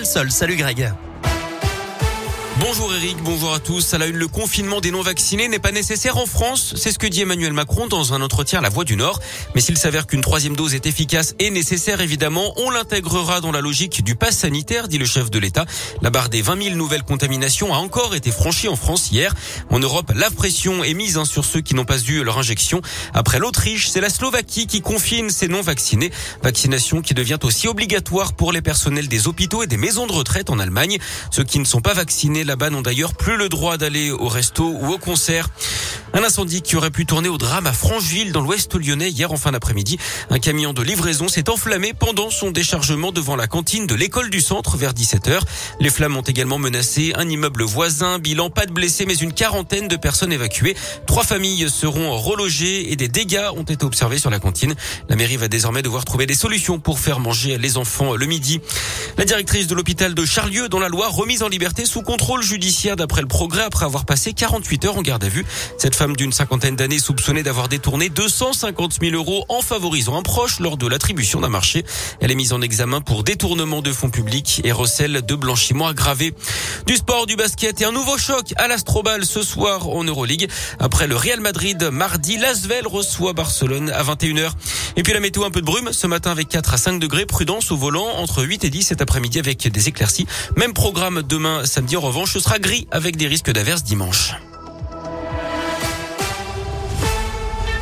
Sol. Salut Greg. Bonjour Eric, bonjour à tous. À la une, le confinement des non-vaccinés n'est pas nécessaire en France. C'est ce que dit Emmanuel Macron dans un entretien à la Voix du Nord. Mais s'il s'avère qu'une troisième dose est efficace et nécessaire, évidemment, on l'intégrera dans la logique du pass sanitaire, dit le chef de l'État. La barre des 20 000 nouvelles contaminations a encore été franchie en France hier. En Europe, la pression est mise hein, sur ceux qui n'ont pas eu leur injection. Après l'Autriche, c'est la Slovaquie qui confine ses non-vaccinés. Vaccination qui devient aussi obligatoire pour les personnels des hôpitaux et des maisons de retraite en Allemagne. Ceux qui ne sont pas vaccinés là-bas n'ont d'ailleurs plus le droit d'aller au resto ou au concert. Un incendie qui aurait pu tourner au drame à Francheville dans l'ouest lyonnais hier en fin d'après-midi. Un camion de livraison s'est enflammé pendant son déchargement devant la cantine de l'école du centre vers 17h. Les flammes ont également menacé un immeuble voisin. Bilan, pas de blessés mais une quarantaine de personnes évacuées. Trois familles seront relogées et des dégâts ont été observés sur la cantine. La mairie va désormais devoir trouver des solutions pour faire manger les enfants le midi. La directrice de l'hôpital de Charlieu dans la Loire remise en liberté sous contrôle judiciaire d'après le progrès après avoir passé 48 heures en garde à vue. Cette femme d'une cinquantaine d'années soupçonnée d'avoir détourné 250 000 euros en favorisant un proche lors de l'attribution d'un marché. Elle est mise en examen pour détournement de fonds publics et recel de blanchiment aggravé. Du sport, du basket et un nouveau choc à l'Astrobal ce soir en Euroleague. Après le Real Madrid, mardi, Lasvel reçoit Barcelone à 21h. Et puis la météo, un peu de brume ce matin avec 4 à 5 degrés. Prudence au volant entre 8 et 10 cet après-midi avec des éclaircies. Même programme demain samedi. En revanche, ce sera gris avec des risques d'averses dimanche.